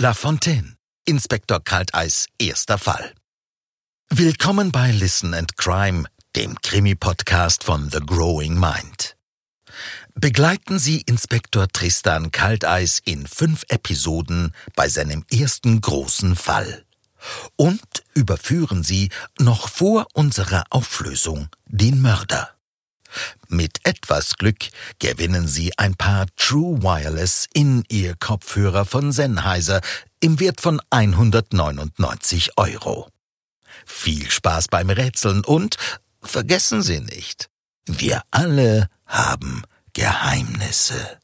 La Fontaine. Inspektor Kalteis erster Fall. Willkommen bei Listen and Crime, dem Krimi-Podcast von The Growing Mind. Begleiten Sie Inspektor Tristan Kalteis in fünf Episoden bei seinem ersten großen Fall. Und überführen Sie noch vor unserer Auflösung den Mörder. Mit etwas Glück gewinnen Sie ein paar True Wireless in Ihr Kopfhörer von Sennheiser im Wert von 199 Euro. Viel Spaß beim Rätseln und vergessen Sie nicht, wir alle haben Geheimnisse.